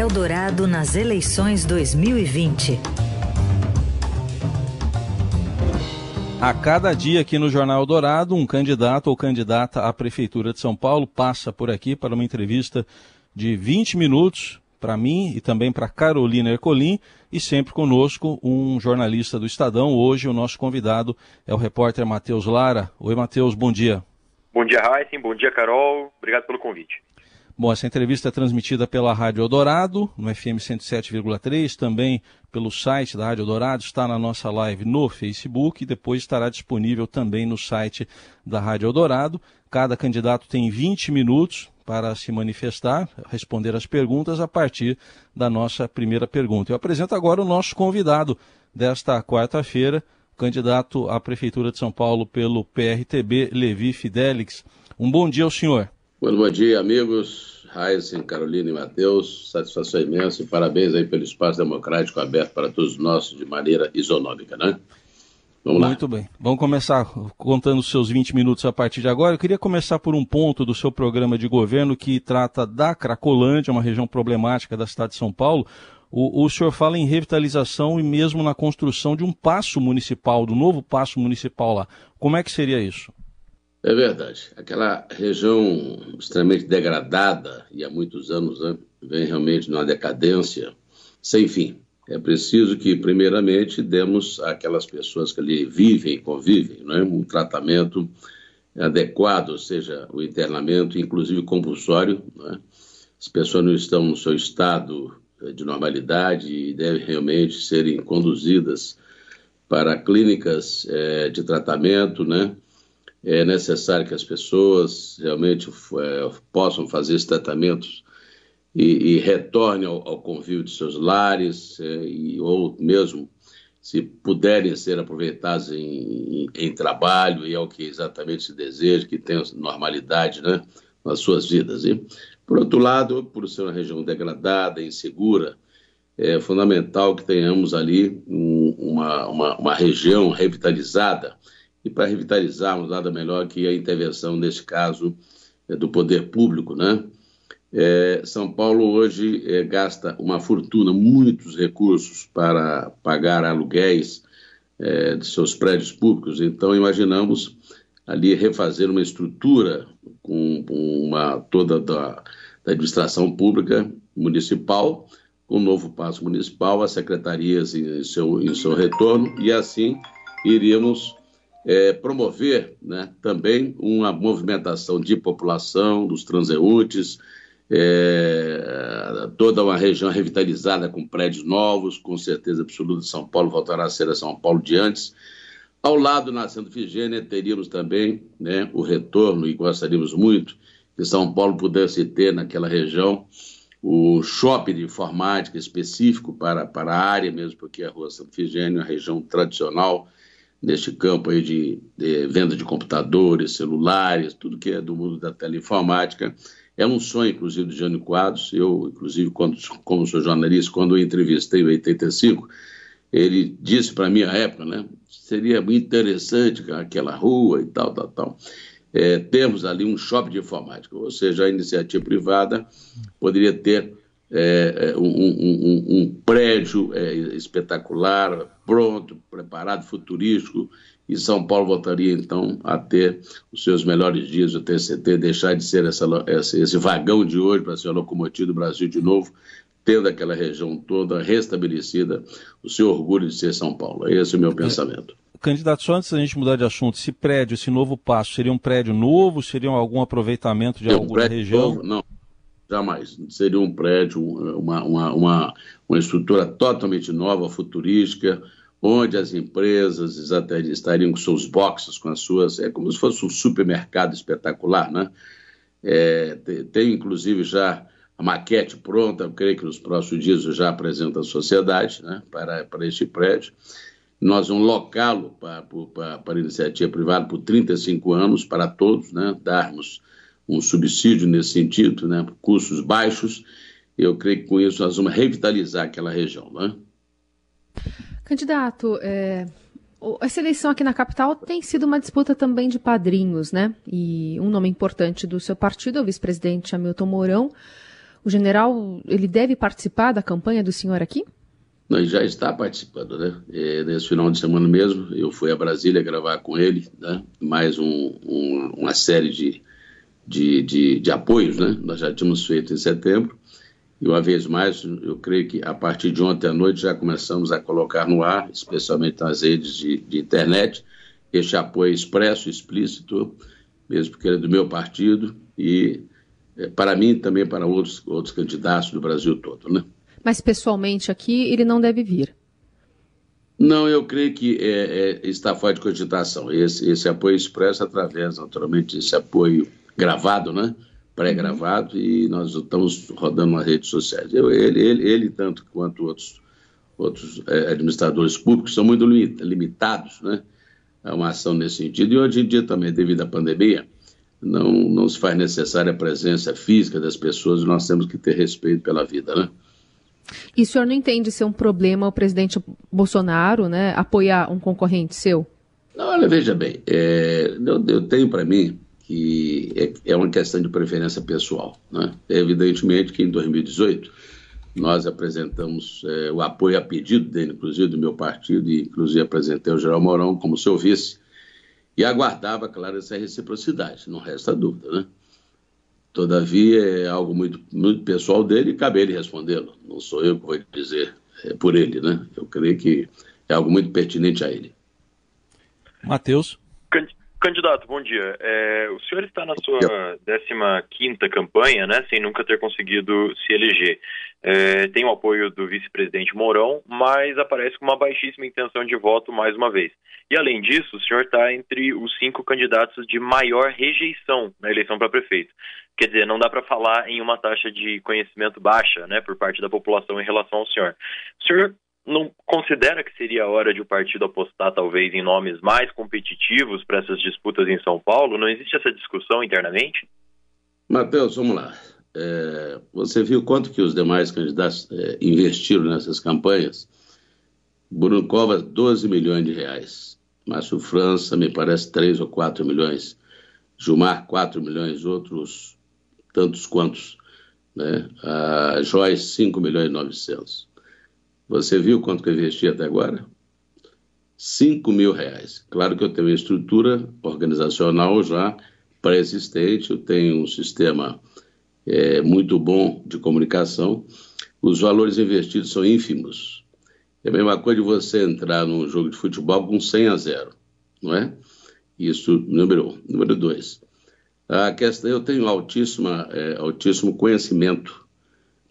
Eldorado nas eleições 2020. A cada dia aqui no Jornal Dourado, um candidato ou candidata à Prefeitura de São Paulo passa por aqui para uma entrevista de 20 minutos para mim e também para Carolina Ercolim e sempre conosco um jornalista do Estadão. Hoje o nosso convidado é o repórter Matheus Lara. Oi, Matheus, bom dia. Bom dia, Heisen. Bom dia, Carol. Obrigado pelo convite. Bom, essa entrevista é transmitida pela Rádio Eldorado, no FM 107,3, também pelo site da Rádio Eldorado, está na nossa live no Facebook e depois estará disponível também no site da Rádio Eldorado. Cada candidato tem 20 minutos para se manifestar, responder as perguntas a partir da nossa primeira pergunta. Eu apresento agora o nosso convidado desta quarta-feira, candidato à Prefeitura de São Paulo pelo PRTB, Levi Fidelix. Um bom dia ao senhor. Muito bom dia, amigos. Heisen, Carolina e Matheus. Satisfação imensa e parabéns aí pelo espaço democrático aberto para todos nós de maneira isonômica, né? Vamos lá. Muito bem. Vamos começar contando os seus 20 minutos a partir de agora. Eu queria começar por um ponto do seu programa de governo que trata da Cracolândia, uma região problemática da cidade de São Paulo. O, o senhor fala em revitalização e mesmo na construção de um passo municipal, do novo passo municipal lá. Como é que seria isso? É verdade. Aquela região extremamente degradada e há muitos anos né, vem realmente numa decadência sem fim. É preciso que, primeiramente, demos àquelas pessoas que ali vivem e convivem né, um tratamento adequado, ou seja, o internamento, inclusive compulsório. Né? As pessoas não estão no seu estado de normalidade e devem realmente serem conduzidas para clínicas é, de tratamento, né? É necessário que as pessoas realmente é, possam fazer esses tratamentos e, e retornem ao, ao, convívio de seus lares, é, e, ou mesmo se puderem ser aproveitados em, em, em, trabalho, e é o que exatamente se deseja, que tenham normalidade né, nas suas vidas. E, por outro lado, por ser uma região degradada, insegura, é fundamental que tenhamos ali um, uma, uma, uma região revitalizada, e para revitalizarmos, nada melhor que a intervenção, neste caso, é, do poder público. Né? É, São Paulo hoje é, gasta uma fortuna, muitos recursos para pagar aluguéis é, de seus prédios públicos. Então, imaginamos ali refazer uma estrutura com, uma toda da, da administração pública municipal, com um novo passo municipal, as secretarias em seu, em seu retorno, e assim iríamos é, promover né, também uma movimentação de população, dos transeuntes, é, toda uma região revitalizada com prédios novos, com certeza absoluta São Paulo voltará a ser a São Paulo de antes. Ao lado, na Santa Figênia, teríamos também né, o retorno, e gostaríamos muito que São Paulo pudesse ter naquela região o shopping de informática específico para, para a área mesmo, porque a Rua Santa Figênia é uma região tradicional, neste campo aí de, de, venda de computadores, celulares, tudo que é do mundo da teleinformática. É um sonho, inclusive, do Jânio Quadros. Eu, inclusive, quando, como sou jornalista, quando eu entrevistei em 85, ele disse para mim à época, né, seria muito interessante aquela rua e tal, tal, tal. É, temos ali um shopping de informática, ou seja, a iniciativa privada poderia ter é, é um, um, um, prédio é, espetacular, pronto, preparado, futurístico, e São Paulo voltaria então a ter os seus melhores dias do TCT, deixar de ser essa, esse, esse vagão de hoje para ser a locomotiva do Brasil de novo, tendo aquela região toda restabelecida, o seu orgulho de ser São Paulo. Esse é o meu pensamento. Candidato, só antes da gente mudar de assunto, esse prédio, esse novo passo, seria um prédio novo? Seria algum aproveitamento de é um alguma região? Novo, não, jamais. Seria um prédio, uma, uma, uma, uma estrutura totalmente nova, futurística, onde as empresas estariam com seus boxes, com as suas. É como se fosse um supermercado espetacular, né? É, tem, inclusive, já a maquete pronta, eu creio que nos próximos dias eu já apresento à sociedade né, para, para este prédio. Nós vamos locá-lo para, para, para iniciativa privada por 35 anos, para todos, né, darmos um subsídio nesse sentido, né, custos baixos. Eu creio que com isso nós vamos revitalizar aquela região. Né? Candidato, é, essa eleição aqui na capital tem sido uma disputa também de padrinhos, né? E um nome importante do seu partido é o vice-presidente Hamilton Mourão. O general, ele deve participar da campanha do senhor aqui? Nós já está participando, né? E nesse final de semana mesmo, eu fui a Brasília gravar com ele, né? Mais um, um, uma série de, de, de, de apoios, né? Nós já tínhamos feito em setembro. E uma vez mais, eu creio que a partir de ontem à noite já começamos a colocar no ar, especialmente nas redes de, de internet, este apoio expresso, explícito, mesmo porque ele é do meu partido e é, para mim também para outros, outros candidatos do Brasil todo, né? Mas pessoalmente aqui ele não deve vir. Não, eu creio que é, é, está fora de cogitação. Esse, esse apoio expresso através, naturalmente, desse apoio gravado, né? pré-gravado e nós estamos rodando nas redes sociais. Eu, ele, ele, ele, tanto quanto outros, outros é, administradores públicos, são muito limitados né, a uma ação nesse sentido. E hoje em dia também, devido à pandemia, não, não se faz necessária a presença física das pessoas, nós temos que ter respeito pela vida, né? E o senhor não entende ser um problema o presidente Bolsonaro né, apoiar um concorrente seu? Não, olha, veja bem, é, eu, eu tenho para mim que é, é uma questão de preferência pessoal. Né? Evidentemente que em 2018 nós apresentamos é, o apoio a pedido dele, inclusive do meu partido, e inclusive apresentei o Geral Mourão como seu vice, e aguardava, claro, essa reciprocidade, não resta dúvida. Né? Todavia, é algo muito, muito pessoal dele e cabe ele respondê-lo. Não sou eu que vou dizer é, por ele, né? Eu creio que é algo muito pertinente a ele. Matheus. Candidato, bom dia. É, o senhor está na sua 15 campanha, né, sem nunca ter conseguido se eleger. É, tem o apoio do vice-presidente Mourão, mas aparece com uma baixíssima intenção de voto mais uma vez. E além disso, o senhor está entre os cinco candidatos de maior rejeição na eleição para prefeito. Quer dizer, não dá para falar em uma taxa de conhecimento baixa né, por parte da população em relação ao senhor. O senhor não considera que seria a hora de o partido apostar talvez em nomes mais competitivos para essas disputas em São Paulo? Não existe essa discussão internamente? Matheus, vamos lá. É, você viu quanto que os demais candidatos é, investiram nessas campanhas? Bruno Covas, 12 milhões de reais. Márcio França, me parece, 3 ou 4 milhões. Gilmar, 4 milhões. Outros tantos quantos. Né? A Joyce, 5 milhões e 900. Você viu quanto que eu investi até agora? 5 mil reais. Claro que eu tenho uma estrutura organizacional já pré-existente, eu tenho um sistema é, muito bom de comunicação. Os valores investidos são ínfimos. É a mesma coisa de você entrar num jogo de futebol com 100 a 0, não é? Isso, número um. Número dois, a questão, eu tenho altíssima, é, altíssimo conhecimento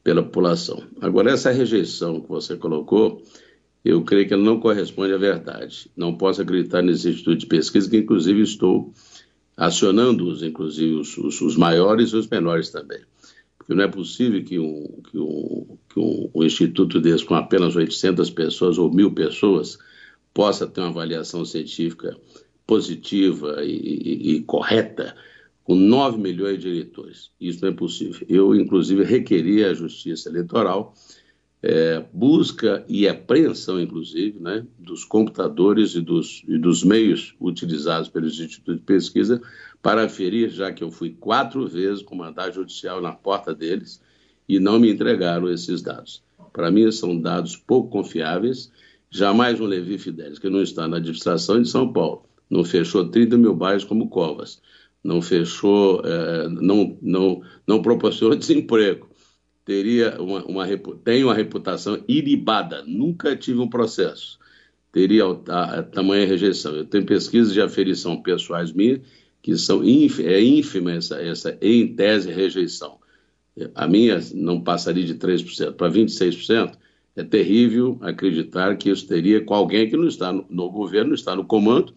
pela população. Agora, essa rejeição que você colocou, eu creio que ela não corresponde à verdade. Não posso acreditar nesse instituto de pesquisa, que inclusive estou acionando-os, inclusive os, os, os, maiores e os menores também. Porque não é possível que um, que um, que um, um instituto desse, com apenas 800 pessoas ou mil pessoas, possa ter uma avaliação científica positiva e, e, e correta com 9 milhões de eleitores. Isso não é possível. Eu, inclusive, requeri à Justiça Eleitoral é, busca e apreensão, inclusive, né, dos computadores e dos, e dos meios utilizados pelos institutos de pesquisa para aferir, já que eu fui quatro vezes com mandado judicial na porta deles e não me entregaram esses dados. Para mim, são dados pouco confiáveis. Jamais um Levi Fidelis, que não está na administração de São Paulo, não fechou 30 mil bairros como Covas, não fechou, é, não, não, não proporcionou desemprego. Teria uma, uma, tem uma reputação ilibada, nunca tive um processo. Teria a, a tamanha rejeição. Eu tenho pesquisas de aferição pessoais minhas que são é ínfima essa, essa, em tese, rejeição. A minha não passaria de 3% para 26%. É terrível acreditar que isso teria com alguém que não está no, no governo, não está no comando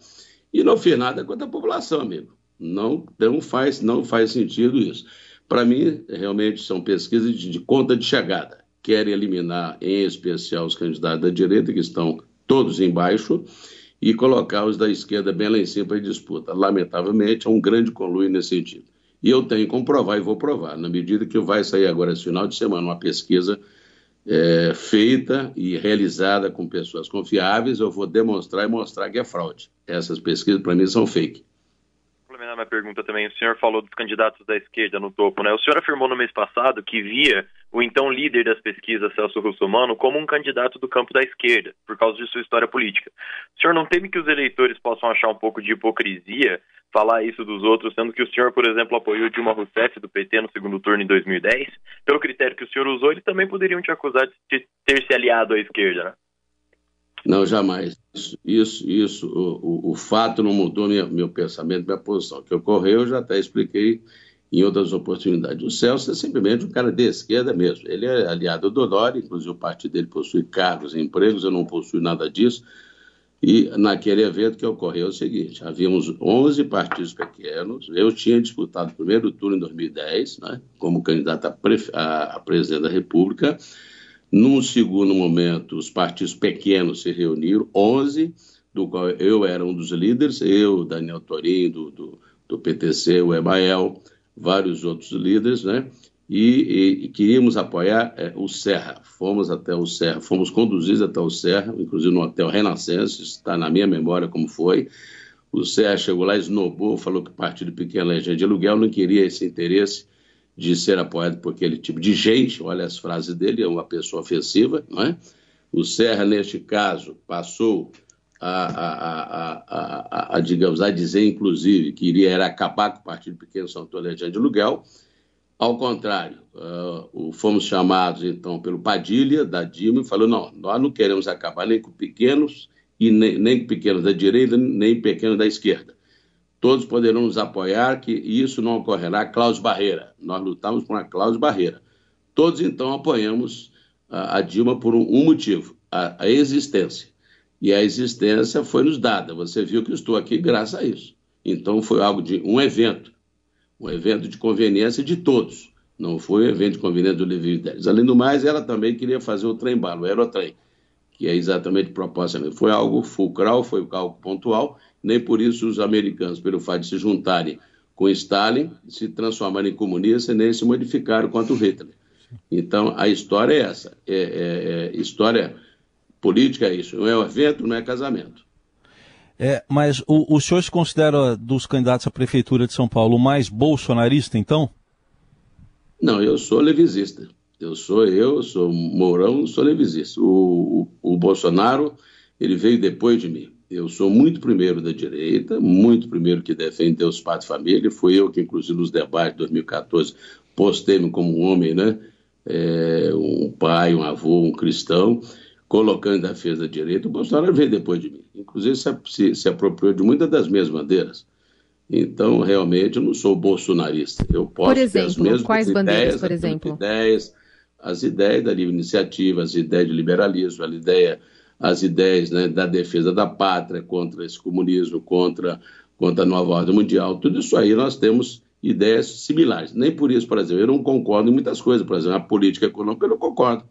e não fez nada contra a população, amigo. Não, não, faz, não faz sentido isso. Para mim, realmente são pesquisas de, de conta de chegada. Querem eliminar, em especial, os candidatos da direita, que estão todos embaixo, e colocar os da esquerda bem lá em cima para disputa. Lamentavelmente, é um grande conluio nesse sentido. E eu tenho como provar e vou provar, na medida que vai sair agora esse final de semana uma pesquisa é, feita e realizada com pessoas confiáveis, eu vou demonstrar e mostrar que é fraude. Essas pesquisas, para mim, são fake terminar minha pergunta também, o senhor falou dos candidatos da esquerda no topo, né? O senhor afirmou no mês passado que via o então líder das pesquisas, Celso Russomano, como um candidato do campo da esquerda, por causa de sua história política. O senhor não teme que os eleitores possam achar um pouco de hipocrisia falar isso dos outros, sendo que o senhor, por exemplo, apoiou Dilma Rousseff do PT no segundo turno em 2010? Pelo critério que o senhor usou, eles também poderiam te acusar de ter se aliado à esquerda, né? Não, jamais. Isso, isso, isso o, o, o, fato não mudou minha, meu pensamento, minha posição. O que ocorreu, eu já até expliquei em outras oportunidades. O Celso é simplesmente um cara de esquerda mesmo. Ele é aliado do Dória, inclusive o partido dele possui cargos e empregos, eu não possuo nada disso. E naquele evento que ocorreu é o seguinte: havíamos 11 partidos pequenos. Eu tinha disputado o primeiro turno em 2010, né, como candidato a, a, presidente da República. Num segundo momento, os partidos pequenos se reuniram, 11, do qual eu era um dos líderes, eu, Daniel Torinho, do, do, do PTC, o Emael, vários outros líderes, né? E, e, e queríamos apoiar é, o Serra. Fomos até o Serra, fomos conduzidos até o Serra, inclusive no Hotel Renascença, está na minha memória como foi. O Serra chegou lá, esnobou, falou que o partido pequeno é de aluguel, não queria esse interesse de ser apoiado por aquele tipo de gente, olha as frases dele, é uma pessoa ofensiva, não é? O Serra, neste caso, passou a, a, a, a, digamos, a dizer, inclusive, que iria era acabar com o Partido Pequeno São Tolerante de Aluguel. Ao contrário, uh, fomos chamados, então, pelo Padilha, da Dilma, e falou, não, nós não queremos acabar nem com pequenos, e nem, nem com pequenos da direita, nem pequenos da esquerda todos poderão nos apoiar, que isso não ocorrerá cláusula barreira. Nós lutamos por uma cláusula barreira. Todos, então, apoiamos a, a Dilma por um, motivo, a, existência. E a existência foi nos dada. Você viu que estou aqui graças a isso. Então, foi algo de um evento, um evento de conveniência de todos. Não foi um evento de conveniência do Levi Deles. Além do mais, ela também queria fazer o trem-bala, o aerotrem, que é exatamente proposta. Foi algo fulcral, foi algo pontual, nem por isso os americanos, pelo fato de se juntarem com Stalin, se transformarem em comunistas, nem se modificaram quanto Hitler. Então, a história é essa. É, é, é, história política é isso. Não é evento, não é casamento. É, mas o, o senhor se considera, dos candidatos à prefeitura de São Paulo, mais bolsonarista, então? Não, eu sou levisista. Eu sou eu, sou Mourão, sou levisista. O, o, o Bolsonaro, ele veio depois de mim. Eu sou muito primeiro da direita, muito primeiro que defende Deus, Pátria e Família. Fui eu que, inclusive, nos debates de 2014, postei-me como um homem, né? É, um pai, um avô, um cristão, colocando a defesa da direita. O Bolsonaro veio depois de mim. Inclusive, se, se, se apropriou de muitas das minhas bandeiras. Então, realmente, eu não sou bolsonarista. Eu posso por exemplo, as mesmas quais ideias, bandeiras, por exemplo? Ideias, as ideias da livre iniciativa, as ideias de liberalismo, a ideia as ideias né, da defesa da pátria contra esse comunismo, contra, contra a nova ordem mundial, tudo isso aí nós temos ideias similares. Nem por isso, por exemplo, eu não concordo em muitas coisas. Por exemplo, a política econômica eu não concordo.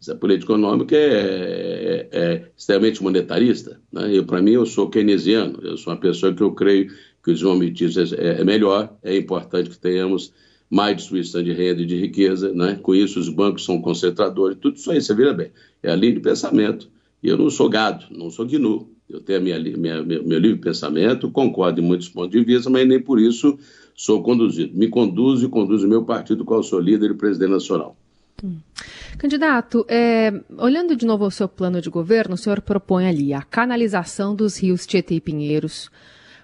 Essa política econômica é, é, é extremamente monetarista. Né? Para mim, eu sou keynesiano. Eu sou uma pessoa que eu creio que o desenvolvimento é, é melhor. É importante que tenhamos mais distribuição de renda e de riqueza. Né? Com isso, os bancos são concentradores. Tudo isso aí, você vira bem. É a linha de pensamento e eu não sou gado, não sou gnu. Eu tenho minha, minha, meu, meu livre pensamento, concordo em muitos pontos de vista, mas nem por isso sou conduzido. Me conduzo e conduzo o meu partido, qual sou líder e presidente nacional. Hum. Candidato, é, olhando de novo o seu plano de governo, o senhor propõe ali a canalização dos rios Tietê e Pinheiros,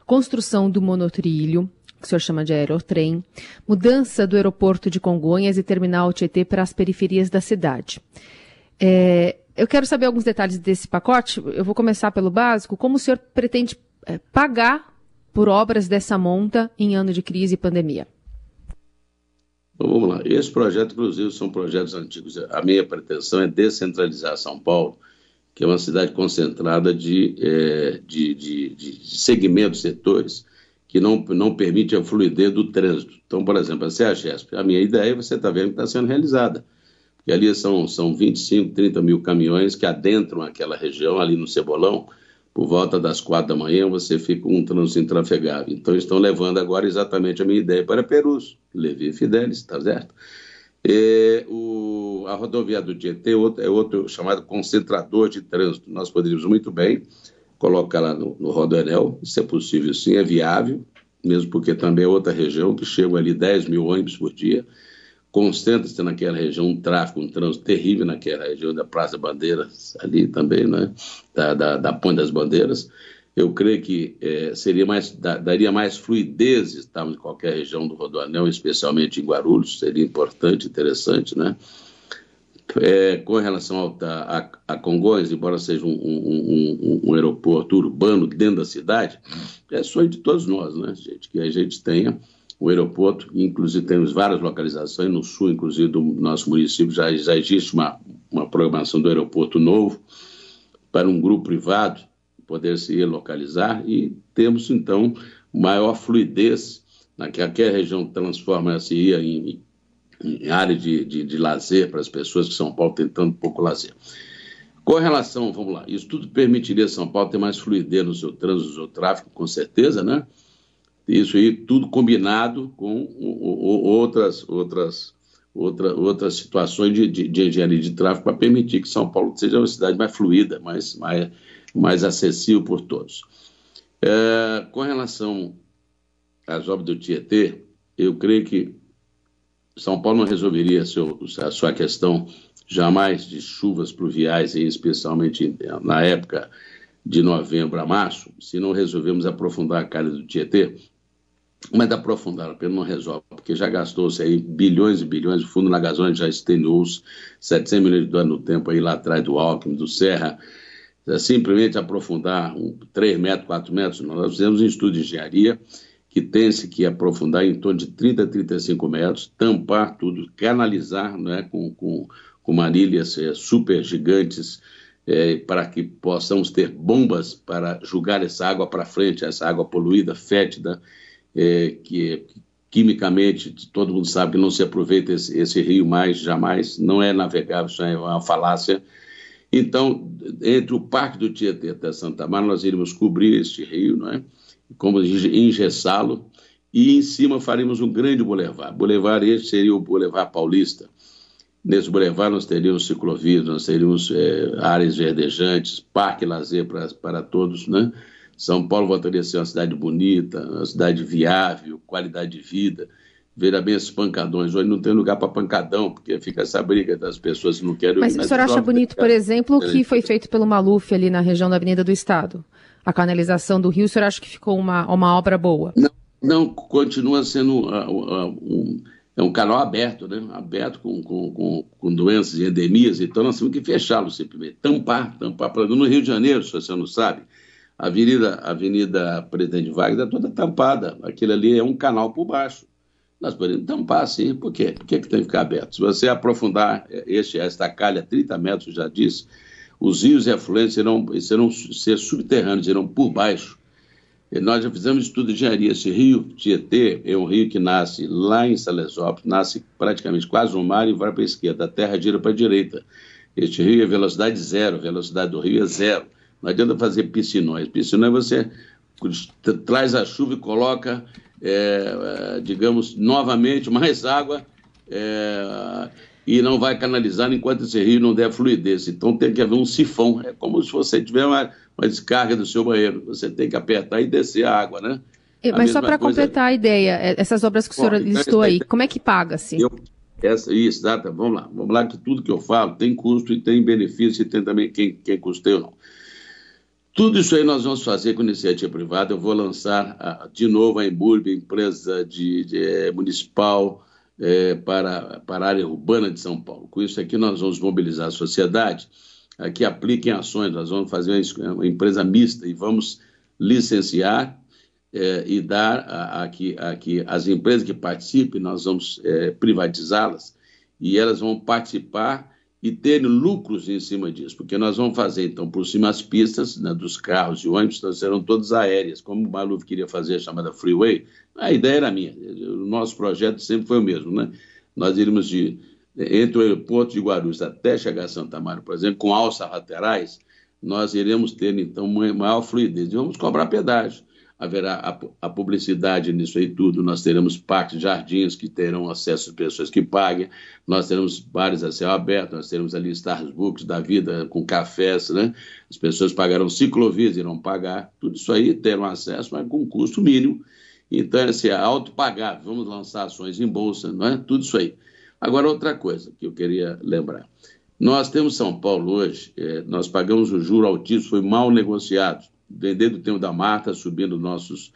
construção do monotrilho, que o senhor chama de aerotrem, mudança do aeroporto de Congonhas e terminal Tietê para as periferias da cidade. É, eu quero saber alguns detalhes desse pacote. Eu vou começar pelo básico. Como o senhor pretende é, pagar por obras dessa monta em ano de crise e pandemia? Vamos lá. Esse projeto, inclusive, são projetos antigos. A minha pretensão é descentralizar São Paulo, que é uma cidade concentrada de, é, de, de, de, segmentos, setores, que não, não permite a fluidez do trânsito. Então, por exemplo, a CEAGESP, a minha ideia, você está vendo que está sendo realizada e ali são, são 25, 30 mil caminhões que adentram aquela região, ali no Cebolão, por volta das quatro da manhã, você fica um trânsito intrafegável. Então, estão levando agora exatamente a minha ideia para Perus, Levi Fidelis, está certo? E o, a rodovia do Tietê é outro, é outro chamado concentrador de trânsito. Nós poderíamos muito bem colocar lá no, no Rodoanel, se é possível sim, é viável, mesmo porque também é outra região que chega ali 10 mil ônibus por dia, concentra-se naquela região um tráfego, um trânsito terrível naquela região da Praça Bandeiras, ali também, né? da, da, da Ponte das Bandeiras. Eu creio que é, seria mais, daria mais fluidez estarmos em qualquer região do Rodoanel, especialmente em Guarulhos, seria importante, interessante, né? É, com relação ao, a, a Congonhas, embora seja um, um, um, um, aeroporto urbano dentro da cidade, é sonho de todos nós, né, gente? Que a gente tenha o aeroporto, inclusive temos várias localizações, no sul, inclusive, do nosso município, já, já existe uma, uma programação do aeroporto novo para um grupo privado poder se localizar e temos, então, maior fluidez naquela região transforma-se em, em área de, de, de lazer para as pessoas que São Paulo tem tanto pouco lazer. Com relação, vamos lá, isso tudo permitiria São Paulo ter mais fluidez no seu trânsito, no seu tráfego, com certeza, né? Isso aí tudo combinado com outras, outras, outra, outras situações de, de, de engenharia de tráfego para permitir que São Paulo seja uma cidade mais fluida, mais, mais, mais acessível por todos. É, com relação às obras do Tietê, eu creio que são Paulo não resolveria seu, a sua questão jamais de chuvas pluviais, e especialmente na época de novembro a março, se não resolvemos aprofundar a calha do Tietê, mas aprofundar apenas não resolve, porque já gastou-se aí bilhões e bilhões, o Fundo na Gasônia já estendeu-se 700 milhões de dólares no tempo aí lá atrás do Alckmin, do Serra, é simplesmente aprofundar um, 3 metros, 4 metros, nós fizemos um estudo de engenharia, que tem-se que aprofundar em torno de 30 a 35 metros, tampar tudo, canalizar né, com, com, com manilhas é, super gigantes, é, para que possamos ter bombas para jogar essa água para frente, essa água poluída, fétida, é, que quimicamente todo mundo sabe que não se aproveita esse, esse rio mais, jamais, não é navegável, isso é uma falácia. Então, entre o Parque do Tietê até Santa Mar, nós iríamos cobrir este rio, não é? Como engessá-lo, e em cima faríamos um grande bulevar. Bulevar este seria o Bulevar Paulista. Nesse bulevar nós teríamos ciclovias, nós teríamos é, áreas verdejantes, parque lazer para, para todos, né? São Paulo voltaria a ser uma cidade bonita, uma cidade viável, qualidade de vida. Veja bem esses pancadões. Hoje não tem lugar para pancadão, porque fica essa briga das pessoas que não querem... Mas o senhor acha bonito, por exemplo, o que foi feito pelo Maluf ali na região da Avenida do Estado? A canalização do rio, o senhor acha que ficou uma, uma obra boa? Não, não continua sendo uh, uh, um, é um canal aberto, né? aberto com, com, com, com doenças e endemias, então nós temos que fechá-lo simplesmente, tampar, tampar. No Rio de Janeiro, se você não sabe, a Avenida, Avenida Presidente Vargas é toda tampada, aquilo ali é um canal por baixo. Nós podemos tampar sim, por quê? Por que, que tem que ficar aberto? Se você aprofundar este, esta calha 30 metros, já disse, os rios e afluentes serão, serão ser subterrâneos, serão por baixo. E nós já fizemos estudo de engenharia. Esse rio Tietê é um rio que nasce lá em Salesópolis, nasce praticamente quase no mar e vai para a esquerda, a terra gira para a direita. Este rio é velocidade zero, a velocidade do rio é zero. Não adianta fazer piscinões. Piscinões você traz a chuva e coloca, é digamos, novamente mais água. É, e não vai canalizar enquanto esse rio não der fluidez. Então tem que haver um sifão. É como se você tiver uma, uma descarga do seu banheiro. Você tem que apertar e descer a água, né? É, mas só para completar a ideia, é, essas obras que o senhor então listou aí, como é que paga-se? Essa, isso, exato. Vamos lá. Vamos lá que tudo que eu falo tem custo e tem benefício e tem também quem, quem custeia ou não. Tudo isso aí nós vamos fazer com iniciativa privada. Eu vou lançar ah, de novo a Emburb, empresa de, de, é, municipal, é, para, para a área urbana de São Paulo. Com isso aqui nós vamos mobilizar a sociedade a que apliquem ações, nós vamos fazer uma, empresa mista e vamos licenciar é, e dar a, a, que, a as empresas que participem, nós vamos é, privatizá-las e elas vão participar e ter lucros em cima disso, porque nós vamos fazer, então, por cima as pistas né, dos carros e ônibus então, serão todas aéreas, como o Maluf queria fazer a chamada Freeway, a ideia era minha, o nosso projeto sempre foi o mesmo, né? Nós iríamos de, entre o aeroporto de Guarulhos até chegar a Santa Maria, por exemplo, com alças laterais, nós iremos ter, então, maior fluidez, e vamos cobrar pedágio haverá a, a, publicidade nisso aí tudo. Nós teremos parques, jardins que terão acesso às pessoas que paguem. Nós teremos bares a céu aberto, nós teremos ali Starbucks da vida com cafés, né? As pessoas pagarão ciclovias, irão pagar. Tudo isso aí terão acesso, mas com custo mínimo. Então, assim, é autopagável, vamos lançar ações em bolsa, não é? Tudo isso aí. Agora, outra coisa que eu queria lembrar. Nós temos São Paulo hoje, é, nós pagamos o juro altíssimo, foi mal negociado, vendendo o tempo da marca, subindo nossos,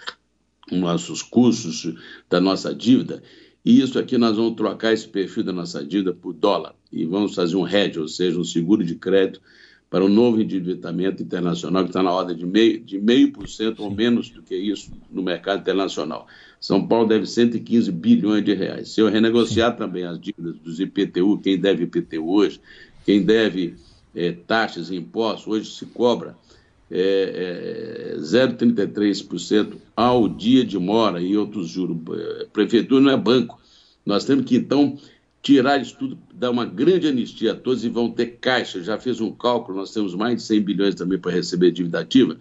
nossos custos da nossa dívida. E isso aqui nós vamos trocar esse perfil da nossa dívida por dólar e vamos fazer um hedge, ou seja, um seguro de crédito para o um novo endividamento internacional que está na ordem de meio, de meio por cento ou menos do que isso no mercado internacional. São Paulo deve 115 bilhões de reais. Se eu renegociar Sim. também as dívidas dos IPTU, quem deve IPTU hoje, quem deve é, taxas e impostos, hoje se cobra é, é, 0,33% ao dia de mora e outros juros. É, prefeitura não é banco. Nós temos que, então, tirar isso tudo, dar uma grande anistia a todos e vão ter caixa. Já fiz um cálculo, nós temos mais de 100 bilhões também para receber dívida ativa.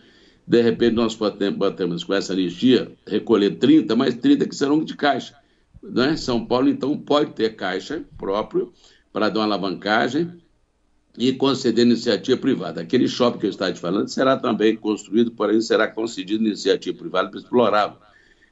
De repente, nós podemos, com essa anistia, recolher 30, mais 30 que serão de caixa. Né? São Paulo, então, pode ter caixa próprio para dar uma alavancagem e conceder iniciativa privada. Aquele shopping que eu estava te falando será também construído, porém será concedido iniciativa privada para explorá-lo.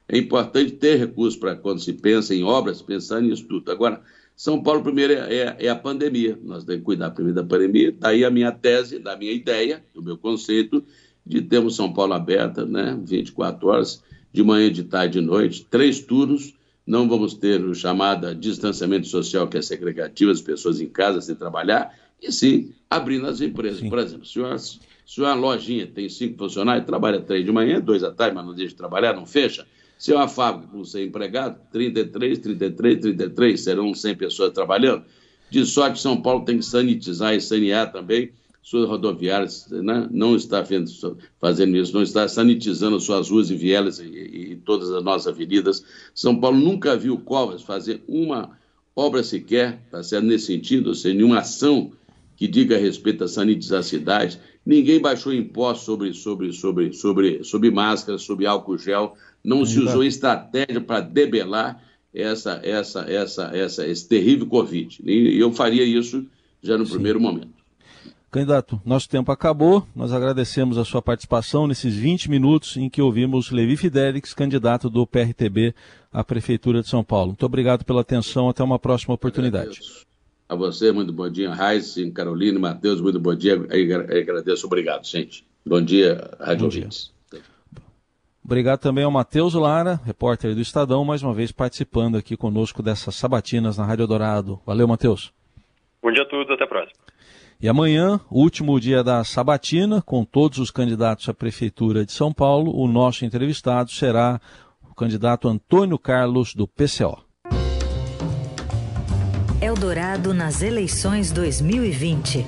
É importante ter recursos para quando se pensa em obras, pensar nisso tudo. Agora, São Paulo, primeiro, é, é, é a pandemia. Nós temos que cuidar primeiro da pandemia. Daí a minha tese, da minha ideia, do meu conceito de termos São Paulo aberta, né, 24 horas, de manhã, de tarde e de noite, três turnos. Não vamos ter o chamado distanciamento social, que é segregativo, as pessoas em casa sem trabalhar, e sim abrindo as empresas. Sim. Por exemplo, se uma, se uma lojinha tem cinco funcionários, trabalha três de manhã, dois à tarde, mas não deixa de trabalhar, não fecha. Se é uma fábrica com 100 empregados, 33, 33, 33, serão 100 pessoas trabalhando. De sorte, São Paulo tem que sanitizar e sanear também suas rodoviárias, né? não está fazendo isso, não está sanitizando suas ruas e vielas e, e, e todas as nossas avenidas. São Paulo nunca viu Covas fazer uma obra sequer, tá certo, nesse sentido, ou seja, nenhuma ação que diga respeito à sanitizar a cidade. Ninguém baixou impostos sobre, sobre, sobre, sobre, sobre máscara, sobre álcool gel. Não se usou estratégia para debelar essa, essa, essa, essa, esse terrível Covid. E eu faria isso já no Sim. primeiro momento. Candidato, nosso tempo acabou. Nós agradecemos a sua participação nesses 20 minutos em que ouvimos Levi Fidelix, candidato do PRTB à Prefeitura de São Paulo. Muito obrigado pela atenção. Até uma próxima oportunidade. A você, muito bom dia. Raíssa, Carolina, Matheus, muito bom dia. Agradeço, obrigado, gente. Bom dia, Rádio bom Ouvintes. Dia. Obrigado também ao Matheus Lara, repórter do Estadão, mais uma vez participando aqui conosco dessas sabatinas na Rádio Dourado. Valeu, Matheus. Bom dia a todos, até a próxima. E amanhã, último dia da sabatina, com todos os candidatos à Prefeitura de São Paulo, o nosso entrevistado será o candidato Antônio Carlos, do PCO. Eldorado nas eleições 2020.